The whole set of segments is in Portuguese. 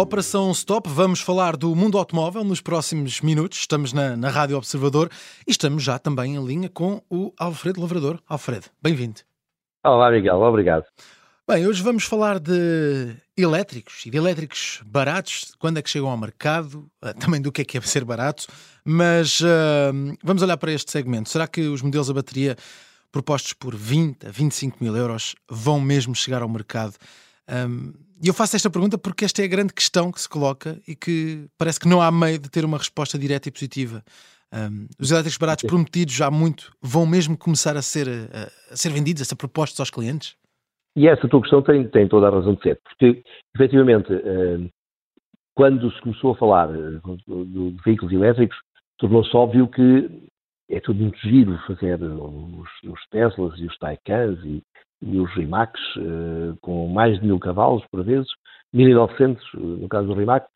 Operação Stop, vamos falar do mundo automóvel nos próximos minutos. Estamos na, na Rádio Observador e estamos já também em linha com o Alfredo Lavrador. Alfredo, bem-vindo. Olá, Miguel, obrigado. Bem, hoje vamos falar de elétricos e de elétricos baratos, quando é que chegam ao mercado, eh, também do que é que é ser barato, mas uh, vamos olhar para este segmento. Será que os modelos a bateria propostos por 20 a 25 mil euros vão mesmo chegar ao mercado? Um, e eu faço esta pergunta porque esta é a grande questão que se coloca e que parece que não há meio de ter uma resposta direta e positiva. Um, os elétricos baratos prometidos já há muito vão mesmo começar a ser, a, a ser vendidos, a ser propostos aos clientes? E essa tua questão tem, tem toda a razão de ser, porque efetivamente quando se começou a falar eh, de veículos elétricos, tornou-se óbvio que é tudo muito giro fazer os, os Teslas e os Taycans e, e os Rimacs uh, com mais de mil cavalos por vezes, 1900 eh, no caso do Rimac,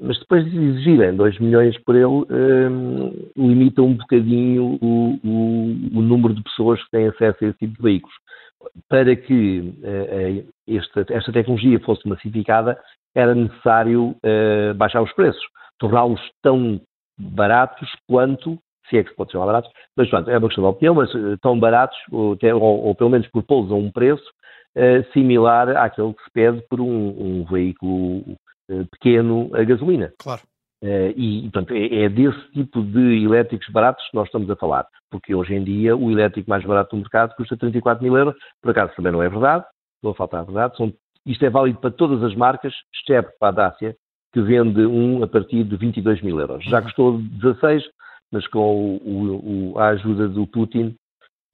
mas depois de exigirem 2 milhões por ele, um, limita um bocadinho o, o, o, número de pessoas que têm acesso a esse tipo de veículos. Para que uh, esta, esta, tecnologia fosse massificada, era necessário uh, baixar os preços, torná-los tão baratos quanto se é que se pode chamar baratos, mas pronto, é uma questão de opinião, mas uh, tão baratos, ou, ou, ou, pelo menos por pô-los a um preço uh, similar àquele que se pede por um, um veículo uh, pequeno a gasolina. Claro. e, portanto, é, é, desse tipo de elétricos baratos que nós estamos a falar, porque hoje em dia o elétrico mais barato do mercado custa 34 mil euros, por acaso também não é verdade, não falta a verdade, são, isto é válido para todas as marcas, exceto para a Dacia, que vende um a partir de 22 mil euros. Já uhum. custou 16, mas com o, o, a ajuda do Putin,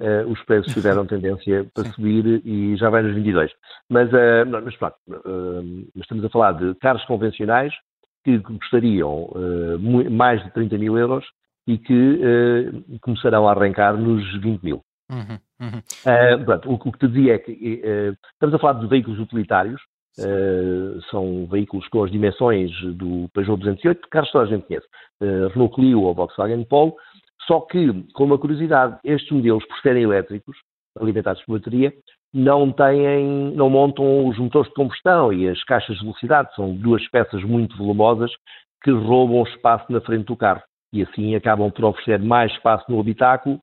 uh, os preços tiveram tendência para subir e já vai nos 22. Mas, uh, mas pronto, uh, estamos a falar de carros convencionais que custariam mais de 30 mil euros e que começarão a arrancar nos 20 mil. Uhum, uhum. Pronto, o, o, que te dizia é que estamos a falar de veículos utilitários, Uh, são veículos com as dimensões do Peugeot 208, carros que toda a gente conhece, uh, Renault Clio ou Volkswagen Polo, só que, com uma curiosidade, estes modelos, por serem elétricos, alimentados por bateria, não têm, não montam os motores de combustão e as caixas de velocidade, são duas peças muito volumosas que roubam espaço na frente do carro e assim acabam por oferecer mais espaço no habitáculo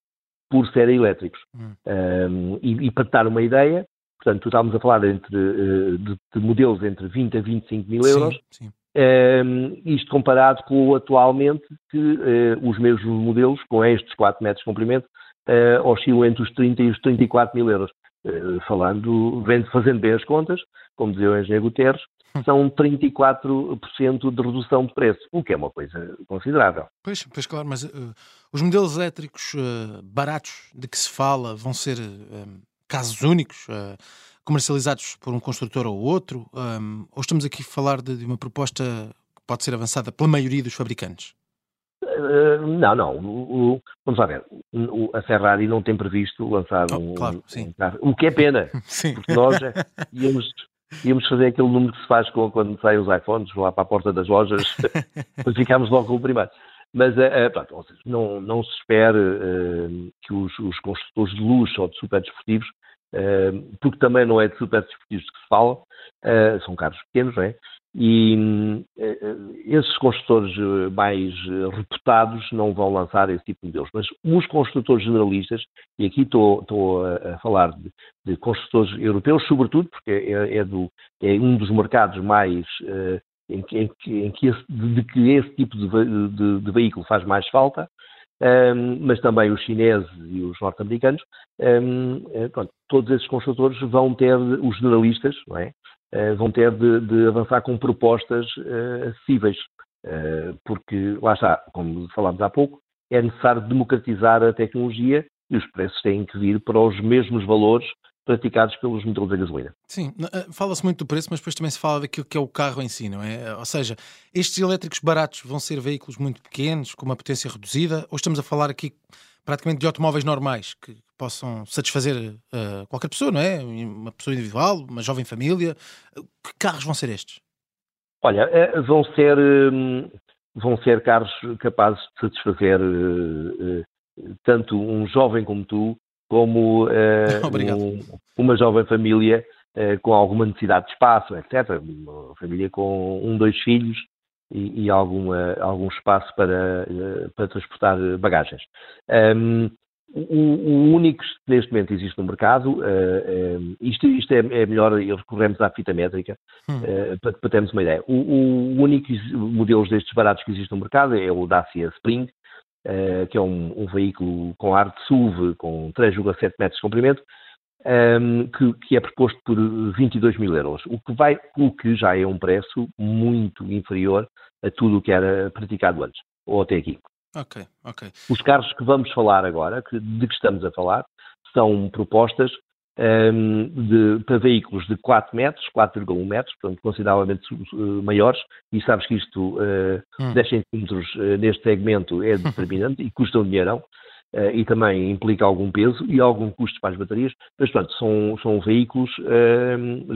por serem elétricos. Hum. Um, e, e, para te dar uma ideia, Portanto, estávamos a falar entre, eh, de, de, modelos entre 20 a 25 mil euros. Sim, sim. Um, ehm, isto comparado com atualmente que uh, os mesmos modelos, com estes 4 metros de comprimento, uh, oscilam entre os 30 e os 34 mil euros. Uh, falando, fazendo bem as contas, como dizia o engenheiro Guterres, hum. são 34% de redução de preço, o que é uma coisa considerável. Pois, pois claro, mas os modelos elétricos baratos de que se fala vão ser casos únicos, uh, comercializados por um construtor ou outro? Um, ou estamos aqui a falar de, de, uma proposta que pode ser avançada pela maioria dos fabricantes? Uh, não, não. O, o, vamos lá ver. O, a Ferrari não tem previsto lançar oh, um, claro, um, O que é pena. sim. Porque nós íamos, íamos fazer aquele número que se faz quando saem os iPhones lá para a porta das lojas, para ficarmos logo com o primeiro. Mas, uh, pronto, seja, não, não se espera uh, que os, os, construtores de luxo ou de super desportivos porque também não é de super desportivos que se fala, ah, são carros pequenos, não é? E esses construtores mais reputados não vão lançar esse tipo de modelos. Mas os construtores generalistas, e aqui estou, estou a, falar de, de, construtores europeus, sobretudo, porque é, é, do, é um dos mercados mais em que, em que, em que esse, de, que esse tipo de, de, de, veículo faz mais falta, um, mas também os chineses e os norte-americanos, um, eh, todos esses construtores vão ter, os generalistas, é? uh, vão ter de, de, avançar com propostas uh, acessíveis, uh, porque, lá está, como falámos há pouco, é necessário democratizar a tecnologia e os preços têm que vir para os mesmos valores praticados pelos motores a gasolina. Sim, eh, fala-se muito do preço, mas depois também se fala daquilo que é o carro em si, não é? Ou seja, estes elétricos baratos vão ser veículos muito pequenos, com uma potência reduzida, ou estamos a falar aqui praticamente de automóveis normais que possam satisfazer uh, qualquer pessoa, não é? Uma pessoa individual, uma jovem família. Que carros vão ser estes? Olha, eh, vão ser, hum, vão ser carros capazes de satisfazer tanto um jovem como tu, como uh, um, uma jovem família com alguma necessidade de espaço, etc. Uma família com um, dois filhos e, e alguma, algum espaço para, para transportar bagagens. Um, o, o, único que neste momento existe no mercado, uh, uh, isto, isto é, é, melhor, recorremos à fita métrica, uh, para, para, termos uma ideia. O, o único modelo destes baratos que existe no mercado é o Dacia Spring, que é um, um, veículo com ar de SUV com 3,7 metros de comprimento, um, que, que, é proposto por 22 mil euros, o que, vai, o que já é um preço muito inferior a tudo o que era praticado antes, ou até aqui. Ok, ok. Os carros que vamos falar agora, que, de que estamos a falar, são propostas um, de, para veículos de 4 metros, 4,1 metros, portanto consideravelmente uh, maiores, e sabes que isto, uh, hum. 10 centímetros uh, neste segmento é determinante e custa um dinheirão, uh, e também implica algum peso e algum custo para as baterias, mas portanto são, são veículos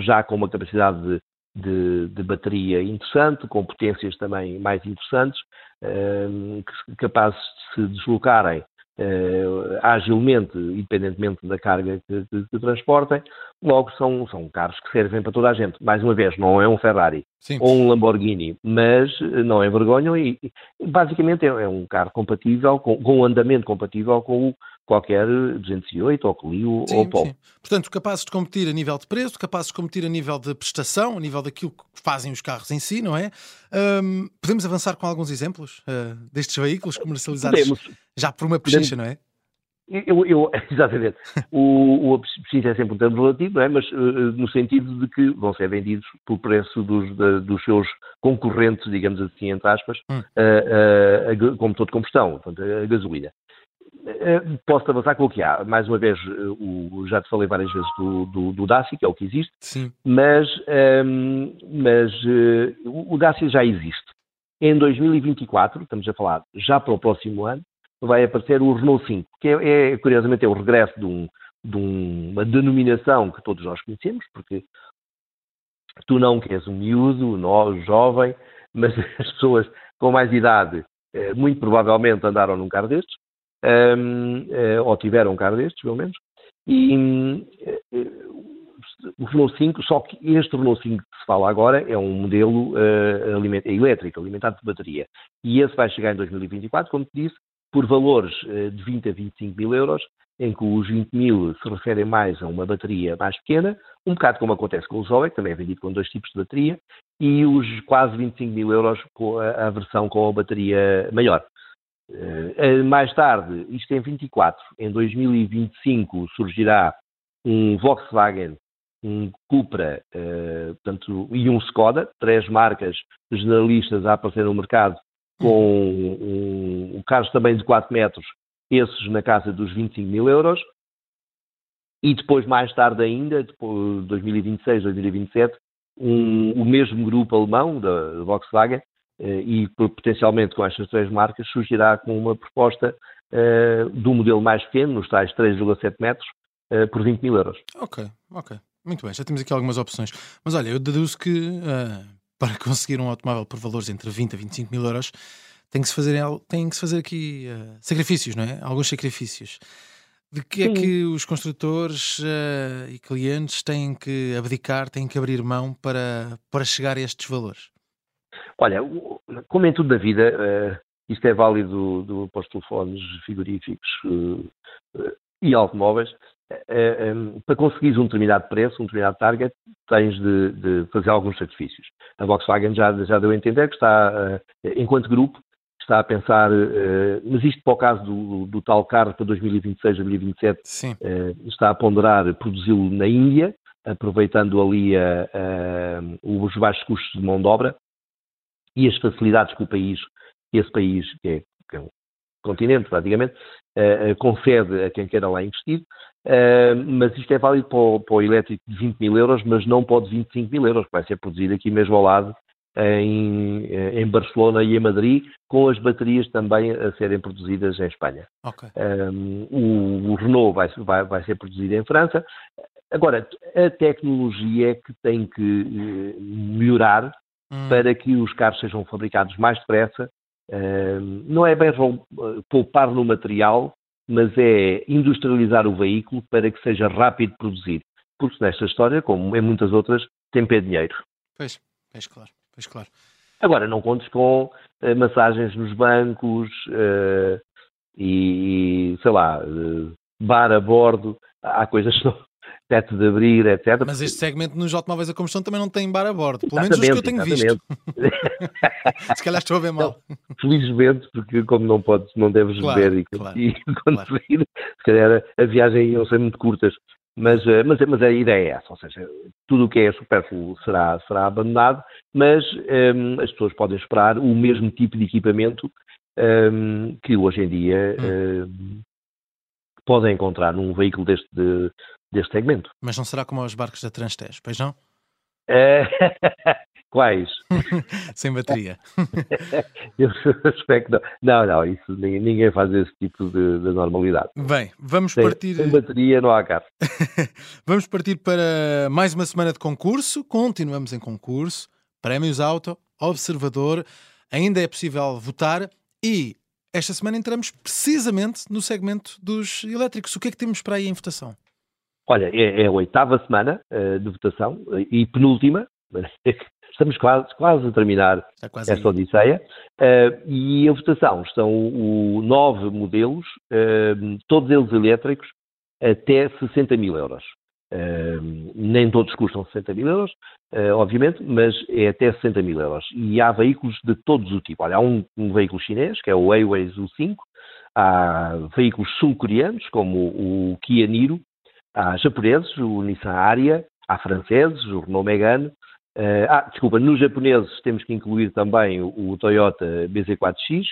já com uma capacidade de de, de, bateria interessante, com potências também mais interessantes, uh, capazes de se deslocarem uh, agilmente, independentemente da carga que, que, que, transportem. Logo, são, são carros que servem para toda a gente. Mais uma vez, não é um Ferrari Sim. ou um Lamborghini, mas não envergonham e, e basicamente é, é, um carro compatível, com, com um andamento compatível com o qualquer 208 ou Clio sim, ou Polo. Sim. Portanto, capazes de competir a nível de preço, capazes de competir a nível de prestação, a nível daquilo que fazem os carros em si, não é? Um, podemos avançar com alguns exemplos uh, destes veículos comercializados podemos. já por uma pechincha, não é? Eu, eu, exatamente. o, o é sempre um termo relativo, não é? mas uh, no sentido de que vão ser vendidos pelo preço dos, de, dos seus concorrentes, digamos assim, entre aspas, hum. uh, uh, como todo combustão, portanto, a gasolina. Eh, posso avançar com o que há. Mais uma vez, eh, o, já te falei várias vezes do, do, do Dacia, que é o que existe, Sim. mas, um, ehm, mas uh, o Dacia já existe. Em 2024, estamos a falar já para o próximo ano, vai aparecer o Renault 5, que é, é curiosamente é o regresso de, um, de um, uma denominação que todos nós conhecemos, porque tu não que és um miúdo, nós, jovem, mas as pessoas com mais idade muito provavelmente andaram num carro destes, um, eh, ou tiveram um carro destes, pelo menos, e uh, o Renault 5, só que este Renault 5 que se fala agora é um modelo uh, aliment é elétrico, alimentado de bateria, e esse vai chegar em 2024, como te disse, por valores uh, de 20 a 25 mil euros, em que os 20 mil se referem mais a uma bateria mais pequena, um bocado como acontece com o Zoe, que também é vendido com dois tipos de bateria, e os quase 25 mil euros com a, a versão com a bateria maior. Uh, mais tarde, isto em 24, em 2025 surgirá um Volkswagen, um Cupra uh, portanto, e um Skoda, três marcas generalistas a aparecer no mercado com um, um, carros também de 4 metros, esses na casa dos 25 mil euros. E depois, mais tarde ainda, depois, 2026, 2027, um, o mesmo grupo alemão da Volkswagen eh, e potencialmente com estas três marcas surgirá com uma proposta uh, do modelo mais pequeno, nos tais 3,7 metros, uh, por 20 mil euros. Ok, ok. Muito bem, já temos aqui algumas opções. Mas olha, eu deduzo que uh, para conseguir um automóvel por valores entre 20 a 25 mil euros tem que se fazer, tem que se fazer aqui sacrifícios, não é? Alguns sacrifícios. De que é Sim. é que os construtores e clientes têm que abdicar, têm que abrir mão para, para chegar a estes valores? Olha, como em tudo na vida, uh, isto é válido do, para os telefones frigoríficos uh, e automóveis, um, para conseguires um determinado preço, um determinado target, tens de, de, fazer alguns sacrifícios. A Volkswagen já, já deu a entender que está, enquanto grupo, está a pensar, mas isto para o caso do, do tal carro para 2026, 2027, está a ponderar produzi-lo na Índia, aproveitando ali a, os baixos custos de mão de obra e as facilidades que o país, esse país, que é, que é um continente praticamente, uh, concede a quem queira lá investir, uh, mas isto é válido para o, para o, elétrico de 20 mil euros, mas não pode 25 mil euros, que vai ser produzido aqui mesmo ao lado, em, em, Barcelona e em Madrid, com as baterias também a serem produzidas em Espanha. Okay. Um, o, o, Renault vai, vai, vai, ser produzido em França. Agora, a tecnologia é que tem que melhorar hum. para que os carros sejam fabricados mais depressa. Uh, não é bem poupar no material, mas é industrializar o veículo para que seja rápido de produzir. porque nesta história, como em muitas outras, tempo é dinheiro. Pois, pois claro, pois claro. Agora, não contes com uh, massagens nos bancos uh, e, sei lá, uh, bar a bordo. Há coisas que teto de abrir, etc. Mas este segmento nos automóveis a combustão também não tem bar a bordo, pelo menos os que eu tenho exatamente. visto. Se calhar estou a ver mal. felizmente, porque como não podes, não deves claro, beber e, claro, e conduzir, claro. se calhar a viagem iam ser muito curtas. Mas, eh, mas, mas a ideia é essa, ou seja, tudo o que é supérfluo será, será abandonado, mas ehm, as pessoas podem esperar o mesmo tipo de equipamento ehm, que hoje em dia hum. um, ehm, podem encontrar num veículo deste, de, deste segmento. Mas não será como os barcos da Transtejo, pois não? É... Quais? Sem bateria. Eu suspeito que não. Não, não, isso, ninguém faz esse tipo de, de normalidade. Bem, vamos sem, partir. Sem bateria não há carro. vamos partir para mais uma semana de concurso. Continuamos em concurso. Prémios Auto, Observador. Ainda é possível votar e esta semana entramos precisamente no segmento dos elétricos. O que é que temos para aí em votação? Olha, é, é a oitava semana uh, de votação e penúltima. Estamos quase, quase a terminar quase essa aí. odisseia. Uh, e a votação estão o, nove modelos, uh, todos eles elétricos, até 60 mil euros. Uh, nem todos custam 60 mil euros, uh, obviamente, mas é até 60 mil euros. E há veículos de todos o tipo. Olha, há um, um veículo chinês, que é o Airways U5, há veículos sul-coreanos, como o Kia Niro, há japoneses, o Nissan Ariya, há franceses, o Renault Megane, uh, ah, desculpa, nos japoneses temos que incluir também o, o Toyota BZ4X,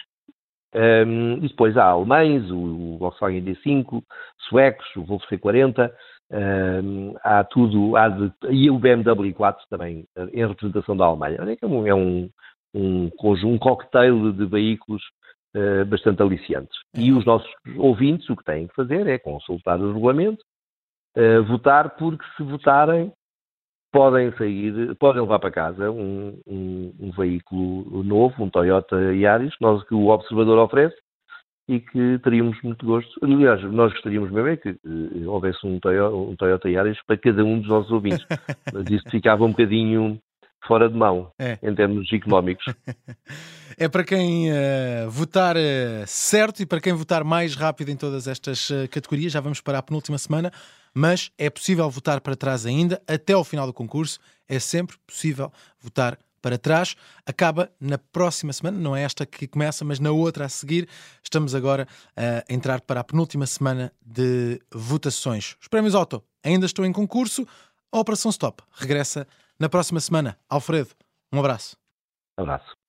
um, e depois há alemães, o, o Volkswagen D5, suecos, o Volvo C40, um, há tudo, há de, e o BMW 4 também, em representação da Alemanha. É um, é um, um, um cocktail de veículos uh, bastante aliciantes. E os nossos ouvintes o que têm que fazer é consultar o regulamento, uh, votar, porque se votarem podem sair, podem levar para casa um, um, um, veículo novo, um Toyota Yaris, nós, que o observador oferece e que teríamos muito gosto. Aliás, nós gostaríamos mesmo é que uh, houvesse um Toyota, um Toyota Yaris para cada um dos nossos ouvintes, mas isso ficava um bocadinho fora de mão é. em termos económicos. é para quem uh, votar uh, certo e para quem votar mais rápido em todas estas uh, categorias. Já vamos para a penúltima semana, mas é possível votar para trás ainda até ao final do concurso. É sempre possível votar para trás. Acaba na próxima semana, não é esta que começa, mas na outra a seguir. Estamos agora a entrar para a penúltima semana de votações. Os prémios Auto ainda estão em concurso. A Operação Stop regressa na próxima semana. Alfredo, um abraço. Abraço.